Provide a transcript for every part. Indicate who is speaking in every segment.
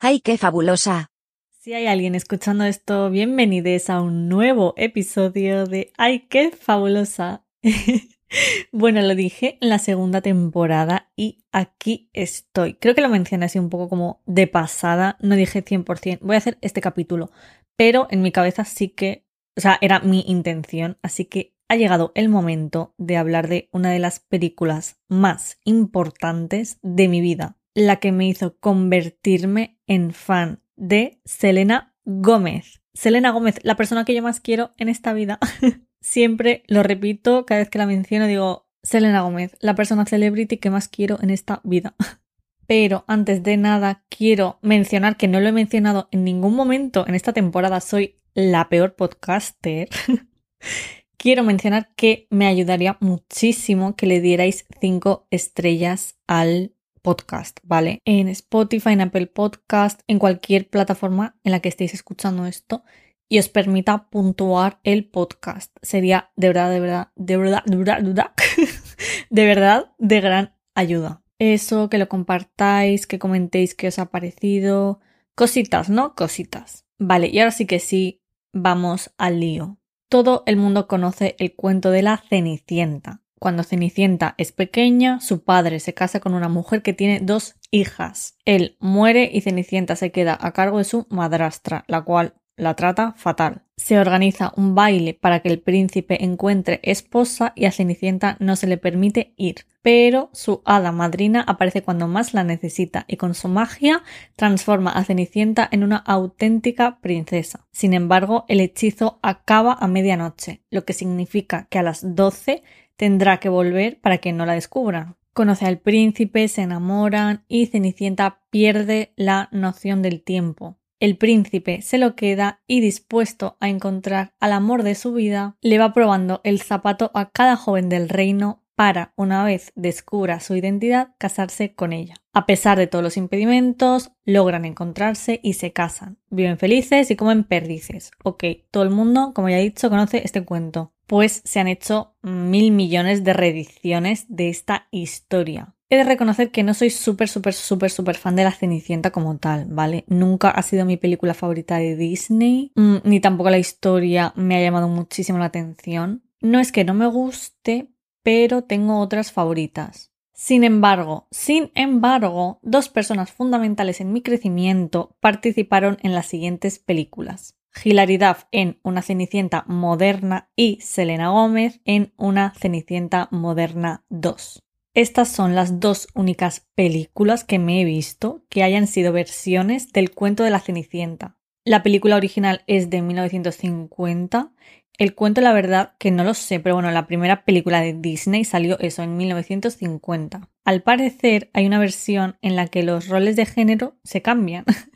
Speaker 1: ¡Ay, qué fabulosa!
Speaker 2: Si hay alguien escuchando esto, bienvenidos a un nuevo episodio de ¡Ay, qué fabulosa! bueno, lo dije en la segunda temporada y aquí estoy. Creo que lo mencioné así un poco como de pasada, no dije 100%, voy a hacer este capítulo, pero en mi cabeza sí que, o sea, era mi intención, así que ha llegado el momento de hablar de una de las películas más importantes de mi vida la que me hizo convertirme en fan de Selena Gómez. Selena Gómez, la persona que yo más quiero en esta vida. Siempre lo repito, cada vez que la menciono digo, Selena Gómez, la persona celebrity que más quiero en esta vida. Pero antes de nada, quiero mencionar que no lo he mencionado en ningún momento en esta temporada, soy la peor podcaster. quiero mencionar que me ayudaría muchísimo que le dierais cinco estrellas al podcast, ¿vale? En Spotify, en Apple Podcast, en cualquier plataforma en la que estéis escuchando esto y os permita puntuar el podcast. Sería de verdad, de verdad, de verdad, de verdad, de verdad, de, verdad, de gran ayuda. Eso, que lo compartáis, que comentéis qué os ha parecido. Cositas, ¿no? Cositas. Vale, y ahora sí que sí, vamos al lío. Todo el mundo conoce el cuento de la Cenicienta. Cuando Cenicienta es pequeña, su padre se casa con una mujer que tiene dos hijas. Él muere y Cenicienta se queda a cargo de su madrastra, la cual la trata fatal. Se organiza un baile para que el príncipe encuentre esposa y a Cenicienta no se le permite ir. Pero su hada madrina aparece cuando más la necesita y con su magia transforma a Cenicienta en una auténtica princesa. Sin embargo, el hechizo acaba a medianoche, lo que significa que a las 12 tendrá que volver para que no la descubran. Conoce al príncipe, se enamoran y Cenicienta pierde la noción del tiempo. El príncipe se lo queda y dispuesto a encontrar al amor de su vida, le va probando el zapato a cada joven del reino para, una vez descubra su identidad, casarse con ella. A pesar de todos los impedimentos, logran encontrarse y se casan. Viven felices y comen perdices. Ok, todo el mundo, como ya he dicho, conoce este cuento. Pues se han hecho mil millones de reediciones de esta historia. He de reconocer que no soy súper, súper, súper, súper fan de la Cenicienta como tal, ¿vale? Nunca ha sido mi película favorita de Disney, mm, ni tampoco la historia me ha llamado muchísimo la atención. No es que no me guste, pero tengo otras favoritas. Sin embargo, sin embargo, dos personas fundamentales en mi crecimiento participaron en las siguientes películas. Hilary Duff en Una Cenicienta moderna y Selena Gómez en Una Cenicienta moderna 2. Estas son las dos únicas películas que me he visto que hayan sido versiones del cuento de la Cenicienta. La película original es de 1950 el cuento, la verdad, que no lo sé, pero bueno, la primera película de Disney salió eso en 1950. Al parecer, hay una versión en la que los roles de género se cambian.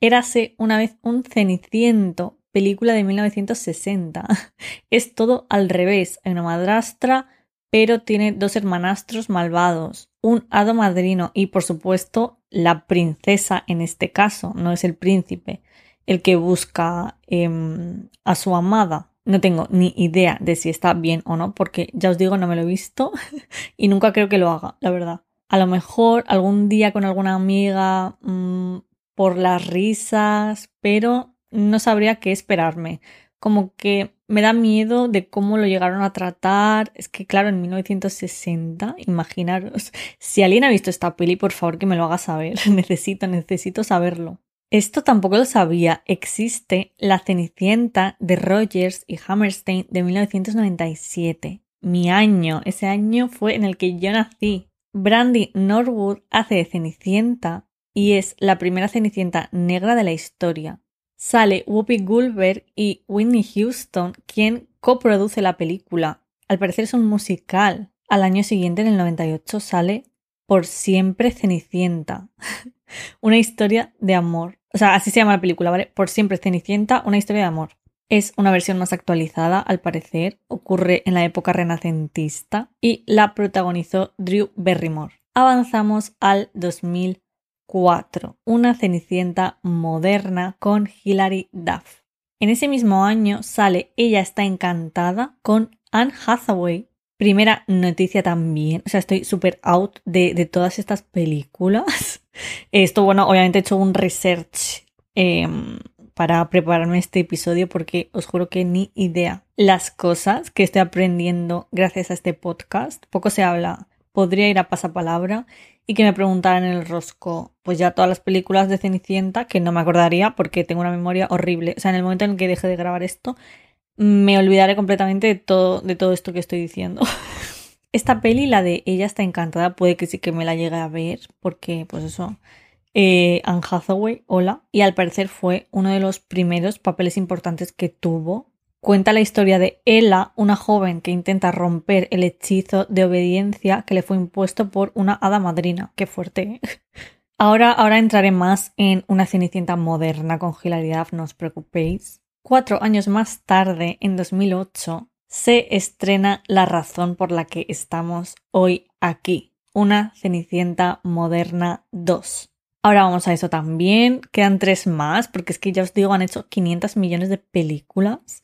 Speaker 2: Érase una vez un Ceniciento, película de 1960. Es todo al revés. Hay una madrastra, pero tiene dos hermanastros malvados, un hado madrino y, por supuesto, la princesa en este caso, no es el príncipe, el que busca em, a su amada. No tengo ni idea de si está bien o no, porque ya os digo, no me lo he visto y nunca creo que lo haga, la verdad. A lo mejor algún día con alguna amiga mm, por las risas, pero no sabría qué esperarme. Como que me da miedo de cómo lo llegaron a tratar. Es que, claro, en 1960, imaginaros. Si alguien ha visto esta peli, por favor que me lo haga saber. necesito, necesito saberlo. Esto tampoco lo sabía. Existe La Cenicienta de Rogers y Hammerstein de 1997. Mi año. Ese año fue en el que yo nací. Brandy Norwood hace de Cenicienta y es la primera Cenicienta negra de la historia. Sale Whoopi Goldberg y Whitney Houston, quien coproduce la película. Al parecer es un musical. Al año siguiente, en el 98, sale Por siempre Cenicienta. Una historia de amor. O sea, así se llama la película, ¿vale? Por siempre Cenicienta, una historia de amor. Es una versión más actualizada, al parecer, ocurre en la época renacentista y la protagonizó Drew Barrymore. Avanzamos al 2004, una Cenicienta moderna con Hilary Duff. En ese mismo año sale Ella está encantada con Anne Hathaway. Primera noticia también, o sea, estoy súper out de, de todas estas películas. Esto, bueno, obviamente he hecho un research em, para prepararme este episodio porque os juro que ni idea. Las cosas que estoy aprendiendo gracias a este podcast, poco se habla, podría ir a pasapalabra y que me preguntaran en el rosco, pues ya todas las películas de Cenicienta, que no me acordaría porque tengo una memoria horrible. O sea, en el momento en que deje de grabar esto, me olvidaré completamente de todo, de todo esto que estoy diciendo. Esta peli, la de Ella está encantada, puede que sí que me la llegue a ver, porque pues eso, eh, Anne Hathaway, hola, y al parecer fue uno de los primeros papeles importantes que tuvo. Cuenta la historia de Ella, una joven que intenta romper el hechizo de obediencia que le fue impuesto por una hada madrina. Qué fuerte. ¿eh? Ahora, ahora entraré más en una cenicienta moderna con hilaridad, no os preocupéis. Cuatro años más tarde, en 2008, se estrena La razón por la que estamos hoy aquí, una Cenicienta Moderna 2. Ahora vamos a eso también, quedan tres más, porque es que ya os digo, han hecho 500 millones de películas.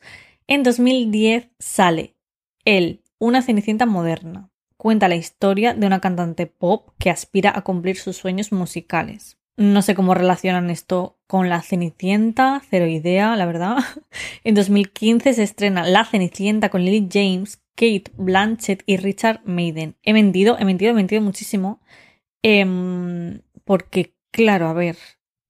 Speaker 2: En 2010 sale El, una Cenicienta Moderna. Cuenta la historia de una cantante pop que aspira a cumplir sus sueños musicales. No sé cómo relacionan esto con La Cenicienta, cero idea, la verdad. En 2015 se estrena La Cenicienta con Lily James, Kate Blanchett y Richard Maiden. He mentido, he mentido, he mentido muchísimo. Em, porque, claro, a ver.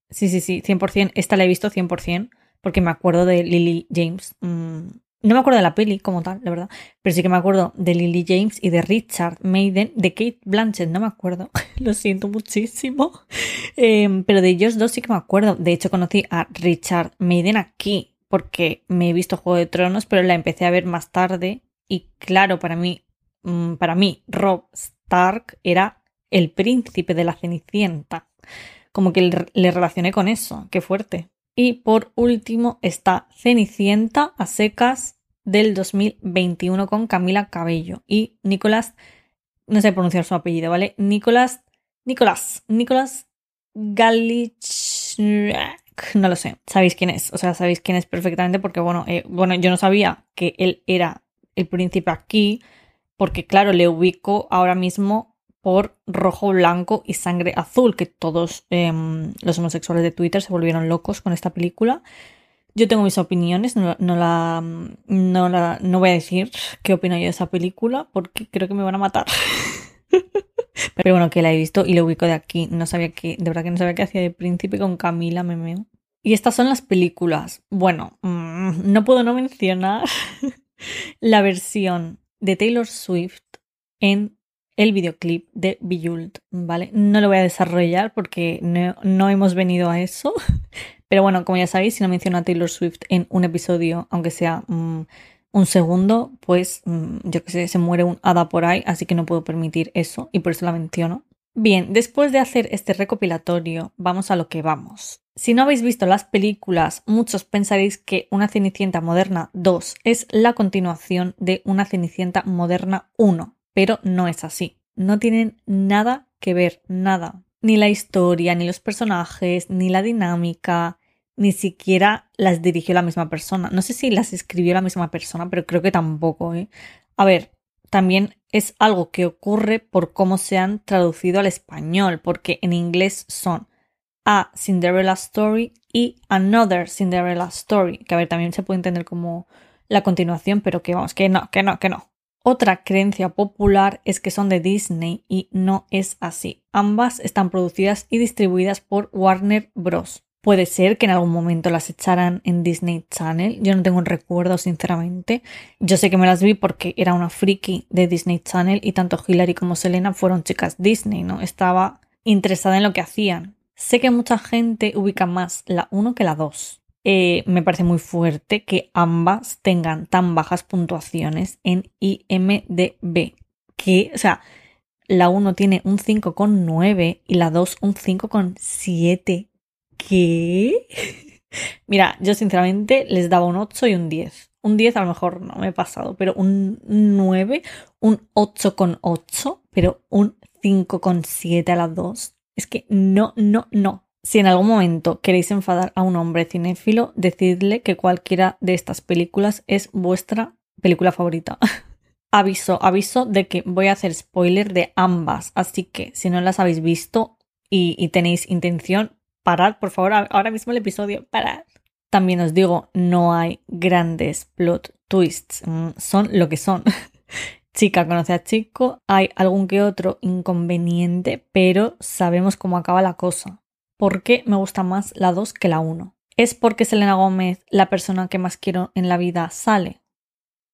Speaker 2: Sí, sí, sí, 100%. Esta la he visto 100%, porque me acuerdo de Lily James. Mm, no me acuerdo de la peli como tal, la verdad. Pero sí que me acuerdo de Lily James y de Richard Maiden, de Kate Blanchett, no me acuerdo. Lo siento muchísimo. Em, pero de ellos dos sí que me acuerdo. De hecho, conocí a Richard Maiden aquí, porque me he visto Juego de Tronos, pero la empecé a ver más tarde. Y claro, para mí, mm, para mí, Rob Stark era el príncipe de la Cenicienta. Como que le relacioné con eso. Qué fuerte. Y por último está Cenicienta a secas del 2021 con Camila Cabello y Nicolás, no sé pronunciar su apellido, ¿vale? Nicolás, Nicolás, Nicolás Galich, no lo sé, sabéis quién es, o sea, sabéis quién es perfectamente porque, bueno, eh, bueno, yo no sabía que él era el príncipe aquí, porque claro, le ubico ahora mismo por rojo, blanco y sangre azul, que todos em, los homosexuales de Twitter se volvieron locos con esta película. Yo tengo mis opiniones, no, la, no, la, no voy a decir qué opino yo de esa película porque creo que me van a matar. Pero bueno, que la he visto y lo ubico de aquí. No sabía que, de verdad que no sabía qué hacía de príncipe con Camila Memeo. Y estas son las películas. Bueno, mm, no puedo no mencionar la versión de Taylor Swift en el videoclip de Bejeweled, ¿vale? No lo voy a desarrollar porque no, hemos venido a eso. Pero bueno, como ya sabéis, si no menciono a Taylor Swift en un episodio, aunque sea mm, un segundo, pues mm, yo que sé, se muere un hada por ahí, así que no puedo permitir eso y por eso la menciono. Bien, después de hacer este recopilatorio, vamos a lo que vamos. Si no habéis visto las películas, muchos pensaréis que Una Cenicienta Moderna 2 es la continuación de Una Cenicienta Moderna 1, pero no es así. No tienen nada que ver, nada. Ni la historia, ni los personajes, ni la dinámica, ni siquiera las dirigió la misma persona. No sé si las escribió la misma persona, pero creo que tampoco. ¿eh? A ver, también es algo que ocurre por cómo se han traducido al español, porque en inglés son A Cinderella Story y Another Cinderella Story, que a ver, también se puede entender como la continuación, pero que vamos, que no, que no, que no. Otra creencia popular es que son de Disney y no es así. Ambas están producidas y distribuidas por Warner Bros. Puede ser que en algún momento las echaran en Disney Channel. Yo no tengo un recuerdo, sinceramente. Yo sé que me las vi porque era una friki de Disney Channel y tanto Hilary como Selena fueron chicas Disney, ¿no? Estaba interesada en lo que hacían. Sé que mucha gente ubica más la 1 que la 2. Eh, me parece muy fuerte que ambas tengan tan bajas puntuaciones en IMDB. Que, o sea, la 1 tiene un 5,9 y la 2 un 5,7. ¿Qué? Mira, yo sinceramente les daba un 8 y un 10. Un 10 a lo mejor no me he pasado, pero un 9, un 8,8, pero un 5,7 a las 2. Es que no, no, no. Si en algún momento queréis enfadar a un hombre cinéfilo, decidle que cualquiera de estas películas es vuestra película favorita. aviso, aviso de que voy a hacer spoiler de ambas, así que si no las habéis visto, y, tenéis intención, parad, por favor, ahora mismo el episodio, parad. También os digo, no hay grandes plot twists, mm, son lo que son. Chica conoce a chico, hay algún que otro inconveniente, pero sabemos cómo acaba la cosa. ¿Por qué me gusta más la 2 que la 1? ¿Es porque Selena Gómez, la persona que más quiero en la vida, sale?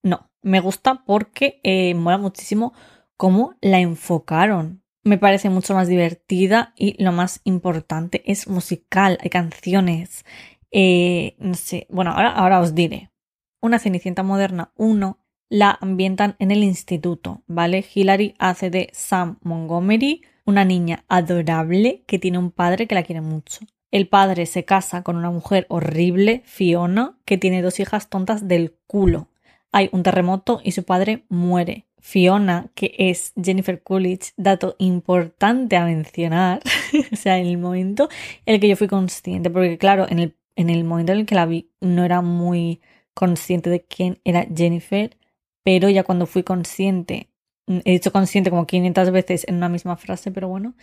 Speaker 2: No, me gusta porque eh, mola muchísimo cómo la enfocaron. Me parece mucho más divertida y lo más importante es musical, hay canciones. Eh, no sé, bueno, ahora, ahora os diré. Una Cenicienta moderna 1 la ambientan en el instituto, ¿vale? Hilary hace de Sam Montgomery, una niña adorable que tiene un padre que la quiere mucho. El padre se casa con una mujer horrible, Fiona, que tiene dos hijas tontas del culo. Hay un terremoto y su padre muere. Fiona, que es Jennifer Coolidge, dato importante a mencionar, o sea, en el momento en el que yo fui consciente, porque claro, en el, en el momento en el que la vi no era muy consciente de quién era Jennifer, pero ya cuando fui consciente, he dicho consciente como 500 veces en una misma frase, pero bueno,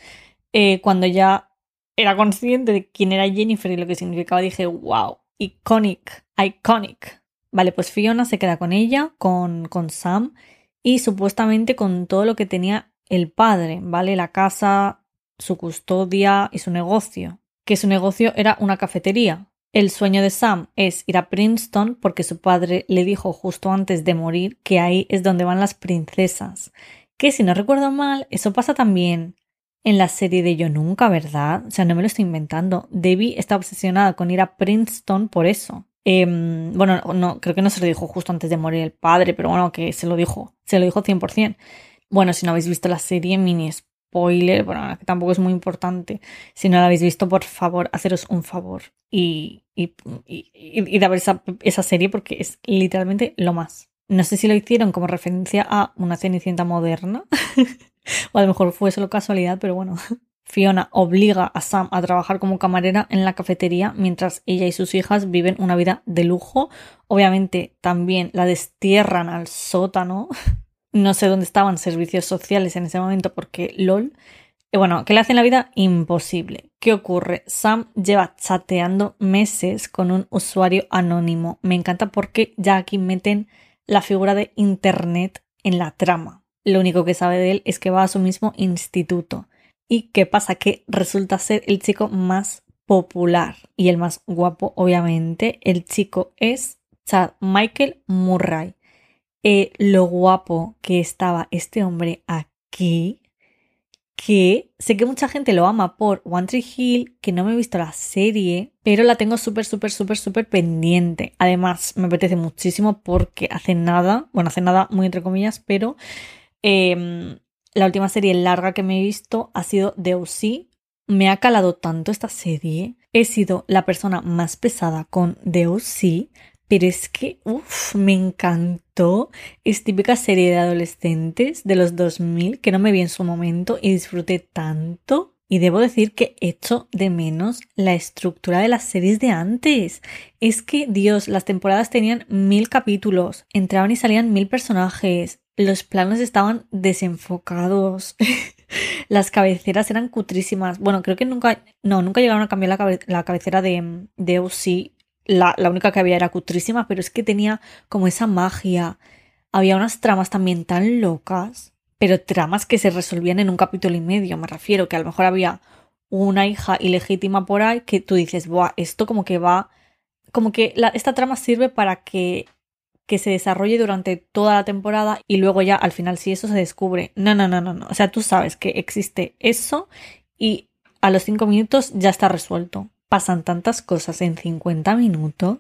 Speaker 2: eh, cuando ya era consciente de quién era Jennifer y lo que significaba, dije, wow, iconic, iconic. Vale, pues Fiona se queda con ella, con, con Sam y supuestamente con todo lo que tenía el padre, ¿vale? La casa, su custodia y su negocio. Que su negocio era una cafetería, el sueño de Sam es ir a Princeton porque su padre le dijo justo antes de morir que ahí es donde van las princesas. Que si no recuerdo mal, eso pasa también en la serie de Yo Nunca, ¿verdad? O sea, no me lo estoy inventando. Debbie está obsesionada con ir a Princeton por eso. Em, bueno, no, creo que no se lo dijo justo antes de morir el padre, pero bueno, que se lo dijo. Se lo dijo 100%. Bueno, si no habéis visto la serie, mini spoiler, bueno, tampoco es muy importante. Si no la habéis visto, por favor, haceros un favor y, y, y, de ver esa, esa, serie porque es literalmente lo más. No sé si lo hicieron como referencia a una cenicienta moderna o a lo mejor fue solo casualidad, pero bueno. Fiona obliga a Sam a trabajar como camarera en la cafetería mientras ella y sus hijas viven una vida de lujo. Obviamente también la destierran al sótano no sé dónde estaban servicios sociales en ese momento porque LOL. Y bueno, que le hacen la vida imposible. ¿Qué ocurre? Sam lleva chateando meses con un usuario anónimo. Me encanta porque ya aquí meten la figura de Internet en la trama. Lo único que sabe de él es que va a su mismo instituto. ¿Y qué pasa? Que resulta ser el chico más popular y el más guapo, obviamente. El chico es Chad Michael Murray. Eh, lo guapo que estaba este hombre aquí, que sé que mucha gente lo ama por One Tree Hill, que no me he visto la serie, pero la tengo súper, súper, súper, súper pendiente. Además, me apetece muchísimo porque hace nada, bueno, hace nada muy entre comillas, pero em, la última serie larga que me he visto ha sido The O.C. Me ha calado tanto esta serie. He sido la persona más pesada con The O.C., pero es que, uff, me encantó. Es típica serie de adolescentes de los 2000 que no me vi en su momento y disfruté tanto. Y debo decir que echo de menos la estructura de las series de antes. Es que, Dios, las temporadas tenían mil capítulos, entraban y salían mil personajes, los planos estaban desenfocados, las cabeceras eran cutrísimas. Bueno, creo que nunca, no, nunca llegaron a cambiar la, cabecera de, de OC la, única que había era cutrísima, pero es que tenía como esa magia. Había unas tramas también tan locas, pero tramas que se resolvían en un capítulo y medio. Me refiero que a lo mejor había una hija ilegítima por ahí que tú dices, Buah, esto como que va. Como que esta trama sirve para que, que se desarrolle durante toda la temporada y luego ya al final, si eso se descubre. No, no, no, no, no. O sea, tú sabes que existe eso y a los cinco minutos ya está resuelto pasan tantas cosas en 50 minutos.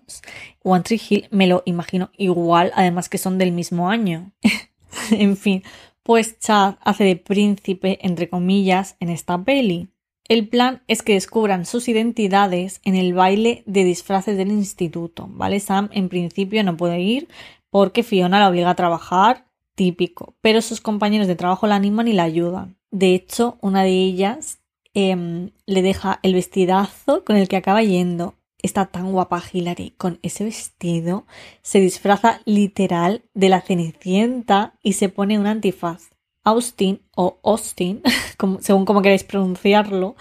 Speaker 2: One Tree Hill me lo imagino igual, además que son del mismo año. en fin, pues Chad hace de príncipe, entre comillas, en esta peli. El plan es que descubran sus identidades en el baile de disfraces del instituto, ¿vale? Sam en principio no puede ir porque Fiona la obliga a trabajar, típico, pero sus compañeros de trabajo la animan y la ayudan. De hecho, una de ellas Em, le deja el vestidazo con el que acaba yendo. Está tan guapa Hilary con ese vestido. Se disfraza literal de la cenicienta y se pone un antifaz. Austin o Austin, según como queráis pronunciarlo,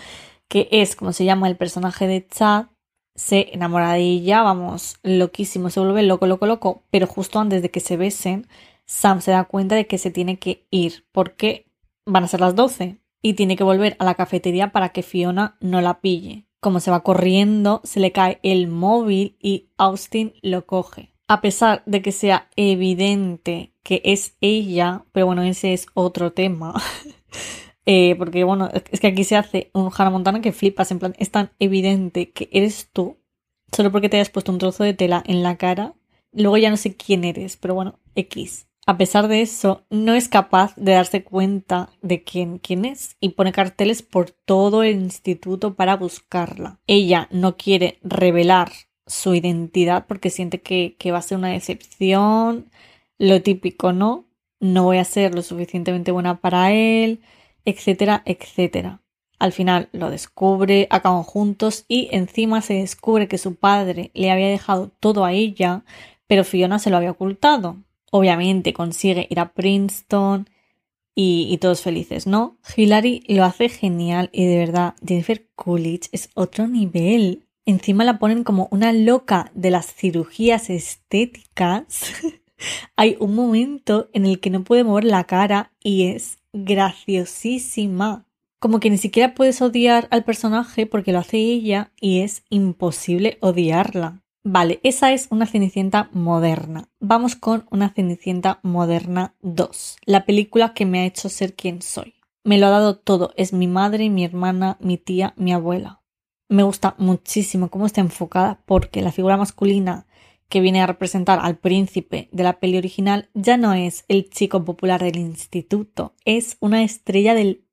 Speaker 2: que es como se llama el personaje de Chad, se enamora de ella, vamos, loquísimo, se vuelve loco, loco, loco, pero justo antes de que se besen, Sam se da cuenta de que se tiene que ir porque van a ser las 12 y tiene que volver a la cafetería para que Fiona no la pille. Como se va corriendo, se le cae el móvil y Austin lo coge. A pesar de que sea evidente que es ella, pero bueno, ese es otro tema. Eh, porque bueno, es que aquí se hace un Hannah Montana que flipas, en plan, es tan evidente que eres tú, solo porque te hayas puesto un trozo de tela en la cara. Luego ya no sé quién eres, pero bueno, X. A pesar de eso, no es capaz de darse cuenta de quién, quién es y pone carteles por todo el instituto para buscarla. Ella no quiere revelar su identidad porque siente que, que va a ser una decepción, lo típico, ¿no? No voy a ser lo suficientemente buena para él, etcétera, etcétera. Al final lo descubre, acaban juntos y encima se descubre que su padre le había dejado todo a ella, pero Fiona se lo había ocultado. Obviamente consigue ir a Princeton y, todos felices, ¿no? Hilary lo hace genial y de verdad Jennifer Coolidge es otro nivel. Encima la ponen como una loca de las cirugías estéticas. Hay un momento en el que no puede mover la cara y es graciosísima. Como que ni siquiera puedes odiar al personaje porque lo hace ella y es imposible odiarla. Vale, esa es una Cenicienta moderna. Vamos con una Cenicienta moderna 2, la película que me ha hecho ser quien soy. Me lo ha dado todo, es mi madre, mi hermana, mi tía, mi abuela. Me gusta muchísimo cómo está enfocada porque la figura masculina que viene a representar al príncipe de la peli original, ya no es el chico popular del instituto, es una estrella del.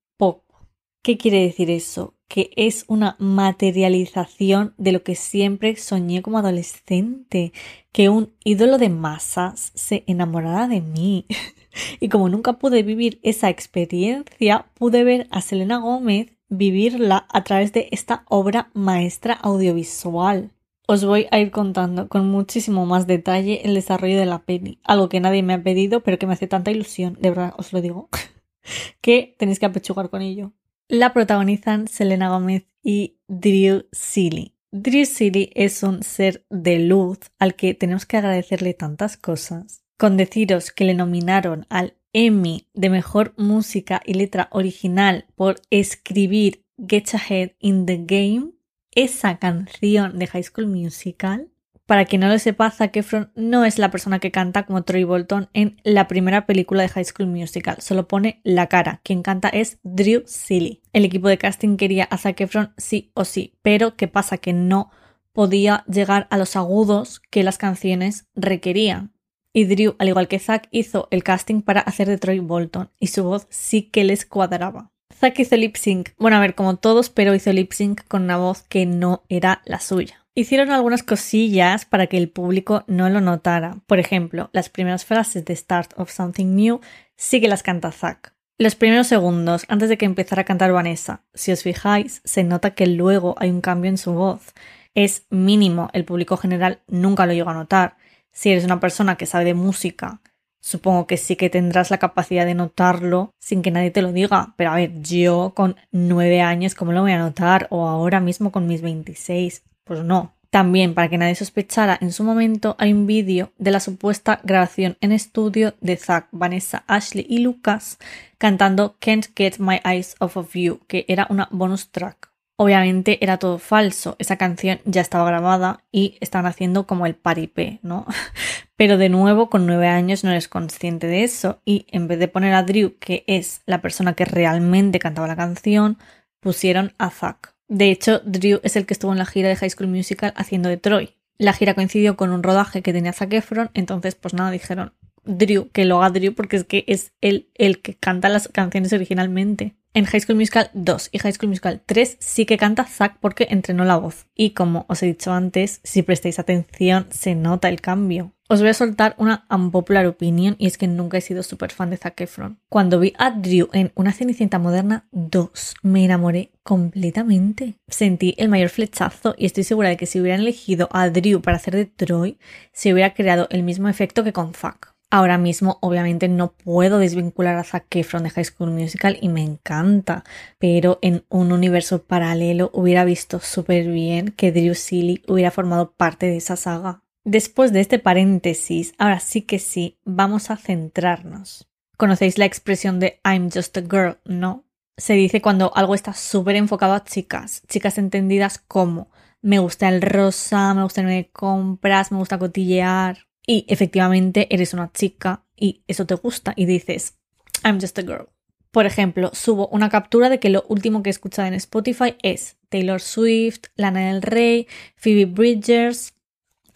Speaker 2: ¿Qué quiere decir eso? Que es una materialización de lo que siempre soñé como adolescente, que un ídolo de masas se enamorara de mí. y como nunca pude vivir esa experiencia, pude ver a Selena Gómez vivirla a través de esta obra maestra audiovisual os voy a ir contando con muchísimo más detalle el desarrollo de la peli, algo que nadie me ha pedido, pero que me hace tanta ilusión, de verdad os lo digo, que tenéis que apechugar con ello. La protagonizan Selena Gómez y Drew Seeley. Drew Seeley es un ser de luz al que tenemos que agradecerle tantas cosas. Con deciros que le nominaron al Emmy de Mejor Música y Letra Original por escribir Get Ahead in the Game esa canción de High School Musical. Para quien no lo sepa, Zac Efron no es la persona que canta como Troy Bolton en la primera película de High School Musical, solo pone la cara. Quien canta es Drew Seeley. El equipo de casting quería a Zac Efron sí o sí, pero ¿qué pasa? Que no podía llegar a los agudos que las canciones requerían. Y Drew, al igual que Zack, hizo el casting para hacer de Troy Bolton y su voz sí que les cuadraba. Zack hizo lip sync. Bueno, a ver, como todos, pero hizo lip sync con una voz que no era la suya. Hicieron algunas cosillas para que el público no lo notara. Por ejemplo, las primeras frases de Start of Something New sí que las canta Zack. Los primeros segundos, antes de que empezara a cantar Vanessa, si os fijáis, se nota que luego hay un cambio en su voz. Es mínimo, el público general nunca lo llega a notar. Si eres una persona que sabe de música Supongo que sí que tendrás la capacidad de notarlo sin que nadie te lo diga. Pero a ver, yo con nueve años, ¿cómo lo voy a notar? O ahora mismo con mis 26. Pues no. También, para que nadie sospechara, en su momento hay un vídeo de la supuesta grabación en estudio de Zack, Vanessa, Ashley y Lucas cantando Can't Get My Eyes Off of You, que era una bonus track. Obviamente era todo falso, esa canción ya estaba grabada y estaban haciendo como el paripé, ¿no? Pero de nuevo, con nueve años no eres consciente de eso y en vez de poner a Drew, que es la persona que realmente cantaba la canción, pusieron a Zack. De hecho, Drew es el que estuvo en la gira de High School Musical haciendo de Troy. La gira coincidió con un rodaje que tenía Zac Efron, entonces pues nada, dijeron Drew, que lo haga Drew porque es que es él el que canta las canciones originalmente. En High School Musical 2 y High School Musical 3 sí que canta Zack porque entrenó la voz. Y como os he dicho antes, si prestáis atención, se nota el cambio. Os voy a soltar una unpopular opinion y es que nunca he sido súper fan de Zac Efron. Cuando vi a Drew en Una Cenicienta Moderna 2, me enamoré completamente. Sentí el mayor flechazo y estoy segura de que si hubieran elegido a Drew para hacer de Troy, se hubiera creado el mismo efecto que con Zack. Ahora mismo, obviamente, no puedo desvincular a Zac Efron de High School Musical y me encanta, pero en un universo paralelo hubiera visto súper bien que Drew Seeley hubiera formado parte de esa saga. Después de este paréntesis, ahora sí que sí, vamos a centrarnos. ¿Conocéis la expresión de I'm just a girl? No. Se dice cuando algo está súper enfocado a chicas, chicas entendidas como me gusta el rosa, me gusta irme de compras, me gusta cotillear y efectivamente eres una chica y eso te gusta y dices, I'm just a girl. Por ejemplo, subo una captura de que lo último que he escuchado en Spotify es Taylor Swift, Lana del Rey, Phoebe Bridgers,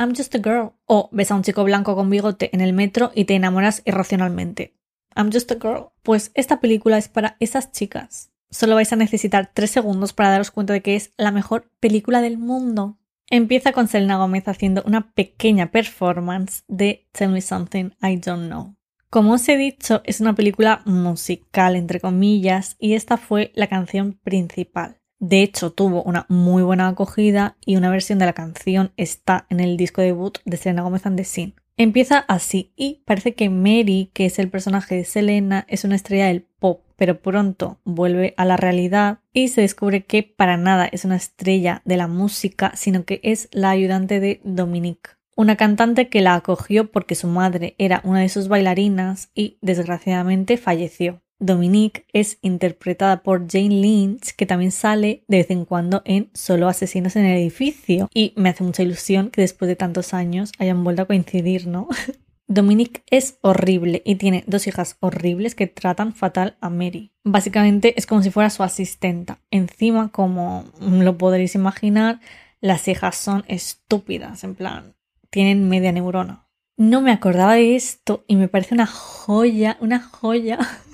Speaker 2: I'm just a girl. O ves a un chico blanco con bigote en el metro y te enamoras irracionalmente. I'm just a girl. Pues esta película es para esas chicas. Solo vais a necesitar tres segundos para daros cuenta de que es la mejor película del mundo. Empieza con Selena Gomez haciendo una pequeña performance de Tell Me Something I Don't Know. Como os he dicho, es una película musical, entre comillas, y esta fue la canción principal. De hecho, tuvo una muy buena acogida y una versión de la canción está en el disco debut de Selena Gomez and the Scene. Empieza así y parece que Mary, que es el personaje de Selena, es una estrella del pop pero pronto vuelve a la realidad y se descubre que para nada es una estrella de la música, sino que es la ayudante de Dominique, una cantante que la acogió porque su madre era una de sus bailarinas y desgraciadamente falleció. Dominique es interpretada por Jane Lynch, que también sale de vez en cuando en Solo Asesinos en el Edificio. Y me hace mucha ilusión que después de tantos años hayan vuelto a coincidir, ¿no? Dominique es horrible y tiene dos hijas horribles que tratan fatal a Mary. Básicamente es como si fuera su asistenta. Encima, como lo podréis imaginar, las hijas son estúpidas, en plan, tienen media neurona. No me acordaba de esto y me parece una joya, una joya.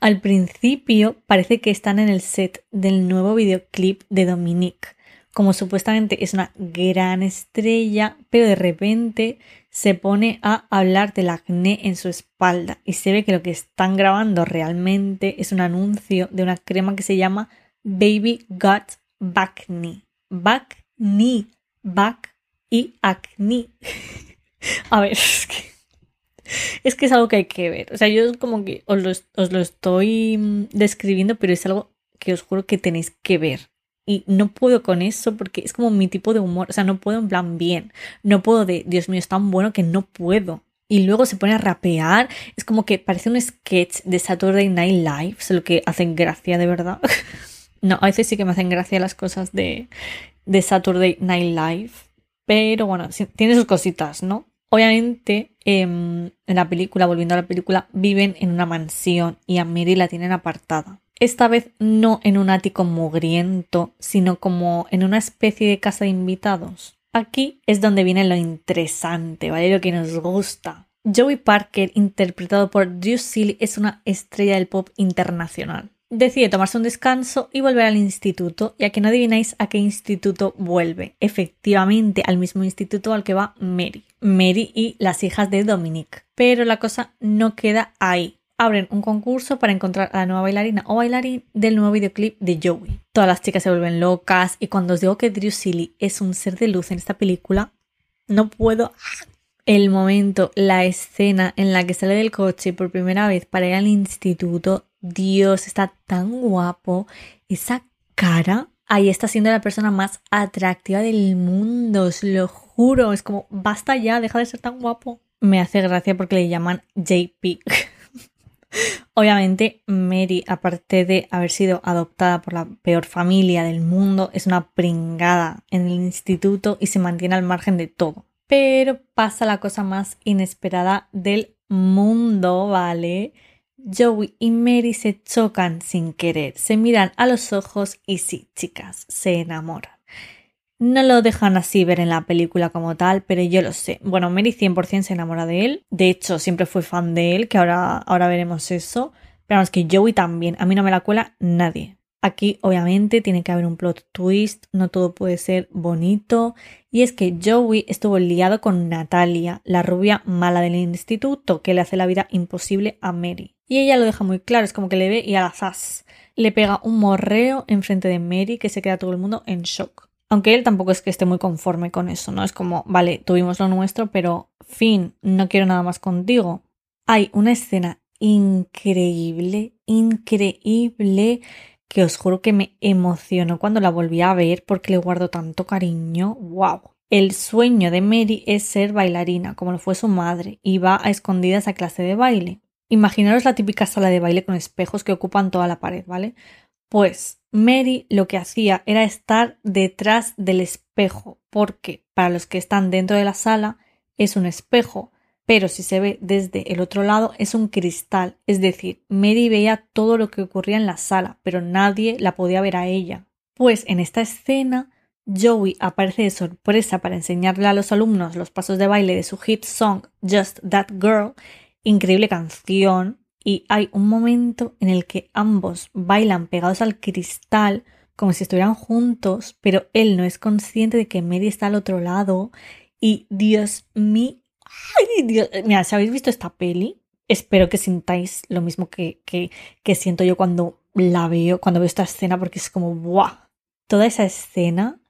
Speaker 2: Al principio parece que están en el set del nuevo videoclip de Dominique como supuestamente es una gran estrella, pero de repente se pone a hablar del acné en su espalda y se ve que lo que están grabando realmente es un anuncio de una crema que se llama Baby Got Back Knee. Back Knee, back y acne. a ver, es que, es que es algo que hay que ver. O sea, yo como que os lo, os lo estoy mm, describiendo, pero es algo que os juro que tenéis que ver y no puedo con eso porque es como mi tipo de humor, o sea, no puedo en plan bien, no puedo de, Dios mío, es tan bueno que no puedo. Y luego se pone a rapear, es como que parece un sketch de Saturday Night Live, es lo que hacen gracia de verdad. no, a veces sí que me hacen gracia las cosas de, de Saturday Night Live, pero bueno, tiene sus cositas, ¿no? Obviamente, em, en la película, volviendo a la película, viven en una mansión y a Mary la tienen apartada esta vez no en un ático mugriento, sino como en una especie de casa de invitados. Aquí es donde viene lo interesante, ¿vale? Lo que nos gusta. Joey Parker, interpretado por Drew Seeley, es una estrella del pop internacional. Decide tomarse un descanso y volver al instituto, y a que no adivináis a qué instituto vuelve. Efectivamente, al mismo instituto al que va Mary. Mary y las hijas de Dominic. Pero la cosa no queda ahí abren un concurso para encontrar a la nueva bailarina o bailarín del nuevo videoclip de Joey. Todas las chicas se vuelven locas y cuando os digo que Drew Seeley es un ser de luz en esta película, no puedo... El momento, la escena en la que sale del coche por primera vez para ir al instituto, Dios, está tan guapo. Esa cara, ahí está siendo la persona más atractiva del mundo, os lo juro. Es como, basta ya, deja de ser tan guapo. Me hace gracia porque le llaman JP. Obviamente, Mary, aparte de haber sido adoptada por la peor familia del mundo, es una pringada en el instituto y se mantiene al margen de todo. Pero pasa la cosa más inesperada del mundo, ¿vale? Joey y Mary se chocan sin querer, se miran a los ojos y sí, chicas, se enamoran. No lo dejan así ver en la película como tal, pero yo lo sé. Bueno, Mary 100% se enamora de él. De hecho, siempre fue fan de él, que ahora, ahora veremos eso. Pero vamos, que Joey también. A mí no me la cuela nadie. Aquí, obviamente, tiene que haber un plot twist. No todo puede ser bonito. Y es que Joey estuvo liado con Natalia, la rubia mala del instituto, que le hace la vida imposible a Mary. Y ella lo deja muy claro, es como que le ve y a la zas. Le pega un morreo enfrente de Mary que se queda todo el mundo en shock Aunque él tampoco es que esté muy conforme con eso, ¿no? Es como, vale, tuvimos lo nuestro, pero fin, no quiero nada más contigo. Hay una escena increíble, increíble, que os juro que me emocionó cuando la volví a ver porque le guardo tanto cariño. ¡Wow! El sueño de Mary es ser bailarina, como lo fue su madre, y va a escondidas a clase de baile. Imaginaros la típica sala de baile con espejos que ocupan toda la pared, ¿vale? Pues Mary lo que hacía era estar detrás del espejo, porque para los que están dentro de la sala es un espejo, pero si se ve desde el otro lado es un cristal, es decir, Mary veía todo lo que ocurría en la sala, pero nadie la podía ver a ella. Pues en esta escena, Joey aparece de sorpresa para enseñarle a los alumnos los pasos de baile de su hit song Just That Girl, increíble canción, y hay un momento en el que ambos bailan pegados al cristal como si estuvieran juntos, pero él no es consciente de que Mary está al otro lado y Dios mío, Dios, mira, si habéis visto esta peli, espero que sintáis lo mismo que, que, que siento yo cuando la veo, cuando veo esta escena, porque es como, ¡buah! Toda esa escena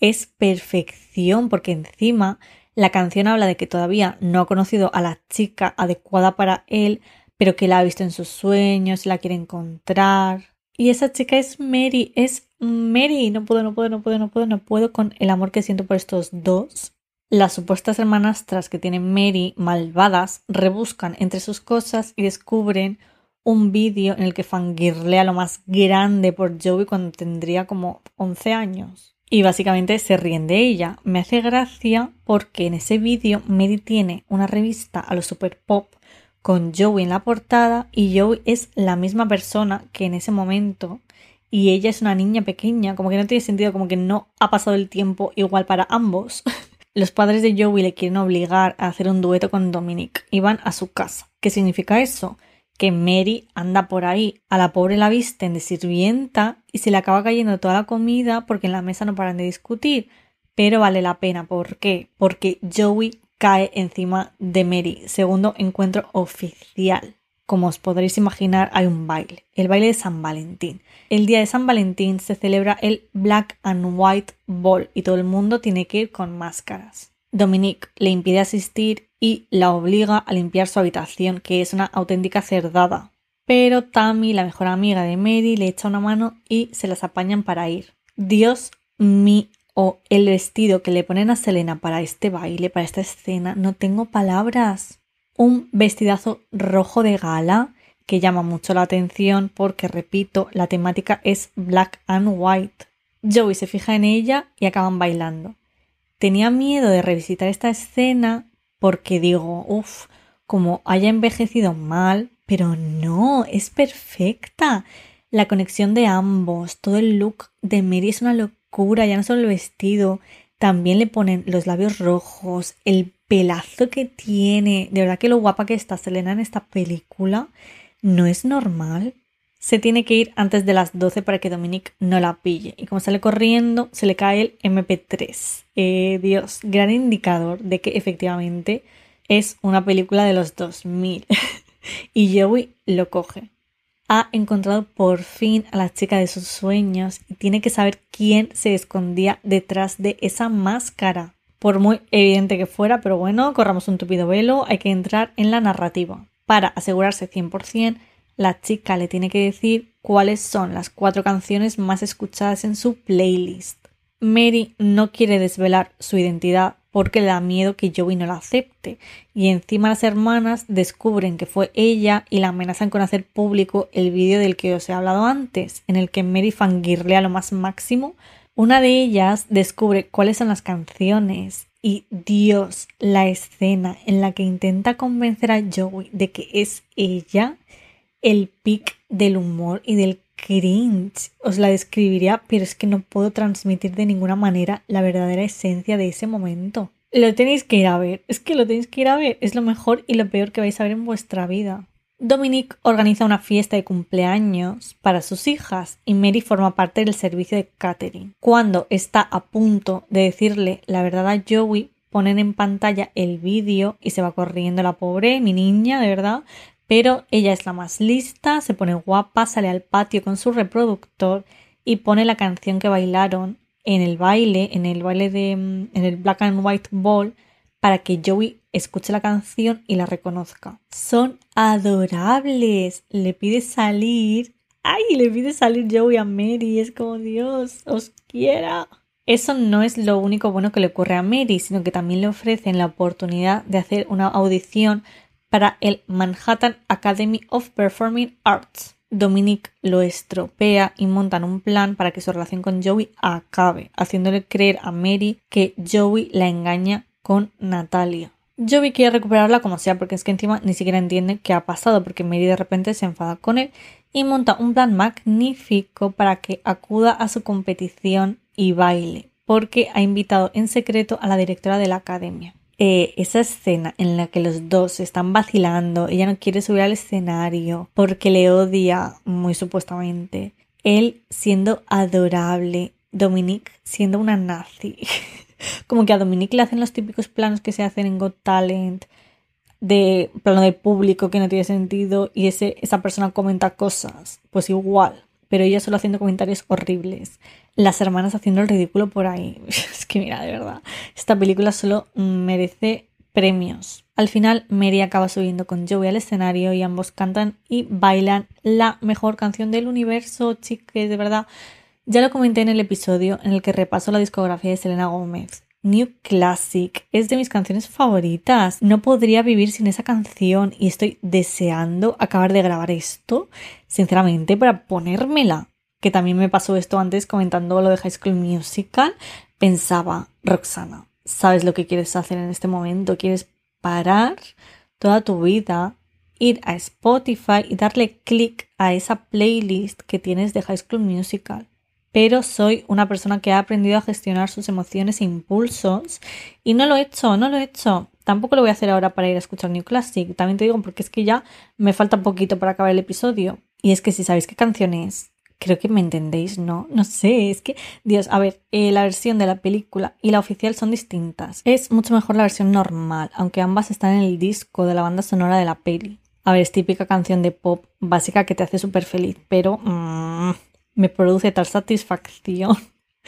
Speaker 2: es perfección, porque encima la canción habla de que todavía no ha conocido a la chica adecuada para él, pero que la ha visto en sus sueños, la quiere encontrar. Y esa chica es Mary, es Mary. No puedo, no puedo, no puedo, no puedo, no puedo con el amor que siento por estos dos. Las supuestas hermanastras que tienen Mary, malvadas, rebuscan entre sus cosas y descubren un vídeo en el que fangirlea lo más grande por Joey cuando tendría como 11 años. Y básicamente se ríen de ella. Me hace gracia porque en ese vídeo Mary tiene una revista a los super pop con Joey en la portada y Joey es la misma persona que en ese momento y ella es una niña pequeña, como que no tiene sentido, como que no ha pasado el tiempo igual para ambos. Los padres de Joey le quieren obligar a hacer un dueto con Dominic y van a su casa. ¿Qué significa eso? Que Mary anda por ahí, a la pobre la visten de sirvienta y se le acaba cayendo toda la comida porque en la mesa no paran de discutir. Pero vale la pena, ¿por qué? Porque Joey cae encima de Mary. Segundo encuentro oficial. Como os podréis imaginar, hay un baile, el baile de San Valentín. El día de San Valentín se celebra el Black and White Ball y todo el mundo tiene que ir con máscaras. Dominique le impide asistir y la obliga a limpiar su habitación, que es una auténtica cerdada. Pero Tammy, la mejor amiga de Mary, le echa una mano y se las apañan para ir. Dios mío, el vestido que le ponen a Selena para este baile, para esta escena, no tengo palabras. Un vestidazo rojo de gala que llama mucho la atención porque, repito, la temática es black and white. Joey se fija en ella y acaban bailando. Tenía miedo de revisitar esta escena porque digo, uff, como haya envejecido mal, pero no, es perfecta. La conexión de ambos, todo el look de Mary es una locura cura, ya no solo el vestido, también le ponen los labios rojos, el pelazo que tiene, de verdad que lo guapa que está Selena en esta película no es normal. Se tiene que ir antes de las 12 para que Dominic no la pille. Y como sale corriendo, se le cae el MP3. Eh, Dios, gran indicador de que efectivamente es una película de los 2000. y Joey lo coge ha encontrado por fin a la chica de sus sueños y tiene que saber quién se escondía detrás de esa máscara. Por muy evidente que fuera, pero bueno, corramos un tupido velo, hay que entrar en la narrativa. Para asegurarse 100%, la chica le tiene que decir cuáles son las cuatro canciones más escuchadas en su playlist. Mary no quiere desvelar su identidad porque le da miedo que Joey no la acepte, y encima las hermanas descubren que fue ella y la amenazan con hacer público el vídeo del que os he hablado antes, en el que Mary fangirlea lo más máximo. Una de ellas descubre cuáles son las canciones y Dios, la escena en la que intenta convencer a Joey de que es ella, el pic del humor y del cringe. Os la describiría, pero es que no puedo transmitir de ninguna manera la verdadera esencia de ese momento. Lo tenéis que ir a ver, es que lo tenéis que ir a ver, es lo mejor y lo peor que vais a ver en vuestra vida. Dominic organiza una fiesta de cumpleaños para sus hijas y Mary forma parte del servicio de catering. Cuando está a punto de decirle la verdad a Joey, ponen en pantalla el vídeo y se va corriendo la pobre, mi niña, de verdad, pero ella es la más lista, se pone guapa, sale al patio con su reproductor y pone la canción que bailaron en el baile, en el baile de en el Black and White Ball, para que Joey escuche la canción y la reconozca. Son adorables. Le pide salir. ¡Ay! Le pide salir Joey a Mary. Es como Dios, os quiera. Eso no es lo único bueno que le ocurre a Mary, sino que también le ofrecen la oportunidad de hacer una audición para el Manhattan Academy of Performing Arts. Dominic lo estropea y montan un plan para que su relación con Joey acabe, haciéndole creer a Mary que Joey la engaña con Natalia. Joey quiere recuperarla como sea, porque es que encima ni siquiera entiende qué ha pasado, porque Mary de repente se enfada con él y monta un plan magnífico para que acuda a su competición y baile, porque ha invitado en secreto a la directora de la academia. Eh, esa escena en la que los dos están vacilando, ella no quiere subir al escenario porque le odia muy supuestamente, él siendo adorable, Dominique siendo una nazi. Como que a Dominique le hacen los típicos planos que se hacen en Got Talent, de plano de público que no tiene sentido y ese, esa persona comenta cosas, pues igual, pero ella solo haciendo comentarios horribles. Las hermanas haciendo el ridículo por ahí. es que mira, de verdad, esta película solo merece premios. Al final, Mary acaba subiendo con Joey al escenario y ambos cantan y bailan la mejor canción del universo, chicas, de verdad. Ya lo comenté en el episodio en el que repaso la discografía de Selena Gómez. New Classic es de mis canciones favoritas. No podría vivir sin esa canción y estoy deseando acabar de grabar esto, sinceramente, para ponérmela. Que también me pasó esto antes comentando lo de High School Musical. Pensaba, Roxana, ¿sabes lo que quieres hacer en este momento? ¿Quieres parar toda tu vida, ir a Spotify y darle clic a esa playlist que tienes de High School Musical? pero soy una persona que ha aprendido a gestionar sus emociones e impulsos y no lo he hecho, no lo he hecho. Tampoco lo voy a hacer ahora para ir a escuchar New Classic. También te digo porque es que ya me falta poquito para acabar el episodio. Y es que si sabéis qué canción es, creo que me entendéis, ¿no? No sé, es que, Dios, a ver, eh, la versión de la película y la oficial son distintas. Es mucho mejor la versión normal, aunque ambas están en el disco de la banda sonora de la peli. A ver, es típica canción de pop básica que te hace súper feliz, pero... Mmm, me produce tal satisfacción.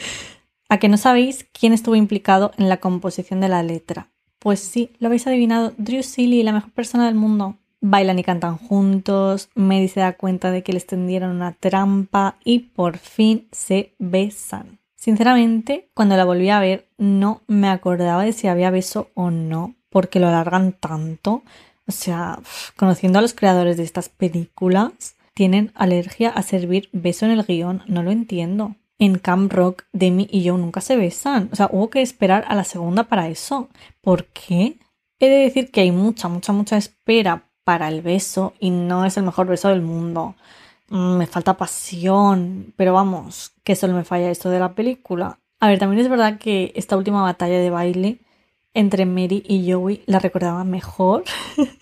Speaker 2: ¿A que no sabéis quién estuvo implicado en la composición de la letra? Pues sí, lo habéis adivinado, Drew Seeley, la mejor persona del mundo. Bailan y cantan juntos, Mary se da cuenta de que les tendieron una trampa y por fin se besan. Sinceramente, cuando la volví a ver, no me acordaba de si había beso o no, porque lo alargan tanto. O sea, conociendo a los creadores de estas películas, tienen alergia a servir beso en el guion, no lo entiendo. En Camp Rock, Demi y yo nunca se besan. O sea, hubo que esperar a la segunda para eso. ¿Por qué? He de decir que hay mucha, mucha, mucha espera para el beso y no es el mejor beso del mundo. Mm, me falta pasión, pero vamos, que solo me falla esto de la película. A ver, también es verdad que esta última batalla de baile entre Mary y Joey la recordaba mejor.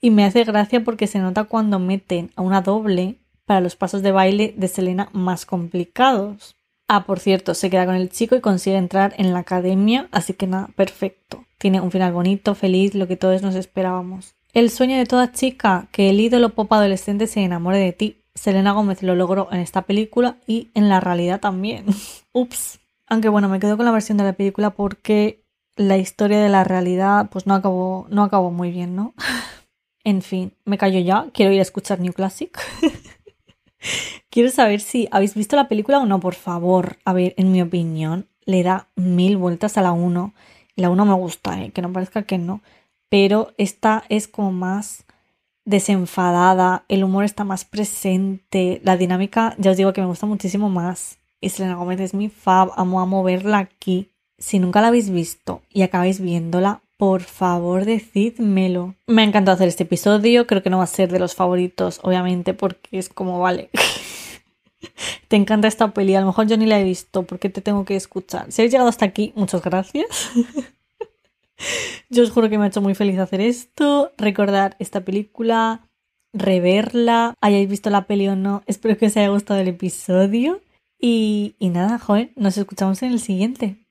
Speaker 2: Y me hace gracia porque se nota cuando meten a una doble para los pasos de baile de Selena más complicados. Ah, por cierto, se queda con el chico y consigue entrar en la academia, así que nada, perfecto. Tiene un final bonito, feliz, lo que todos nos esperábamos. El sueño de toda chica, que el ídolo pop adolescente se enamore de ti. Selena Gómez lo logró en esta película y en la realidad también. Ups. Aunque bueno, me quedo con la versión de la película porque la historia de la realidad pues no acabó, no acabó muy bien, ¿no? en fin, me callo ya, quiero ir a escuchar New Classic. quiero saber si habéis visto la película o no, por favor. A ver, en mi opinión, le da mil vueltas a la 1. La 1 me gusta, ¿eh? que no parezca que no. Pero esta es como más desenfadada, el humor está más presente, la dinámica, ya os digo que me gusta muchísimo más. Y Selena Gómez es mi fab, amo, amo verla aquí. Si nunca la habéis visto y acabáis viéndola, por favor decídmelo. Me ha encantado hacer este episodio, creo que no va a ser de los favoritos, obviamente, porque es como, vale, te encanta esta peli, a lo mejor yo ni la he visto, porque te tengo que escuchar. Si habéis llegado hasta aquí, muchas gracias. yo os juro que me ha hecho muy feliz hacer esto, recordar esta película, reverla, hayáis visto la peli o no, espero que os haya gustado el episodio. Y, y nada, joder, nos escuchamos en el siguiente.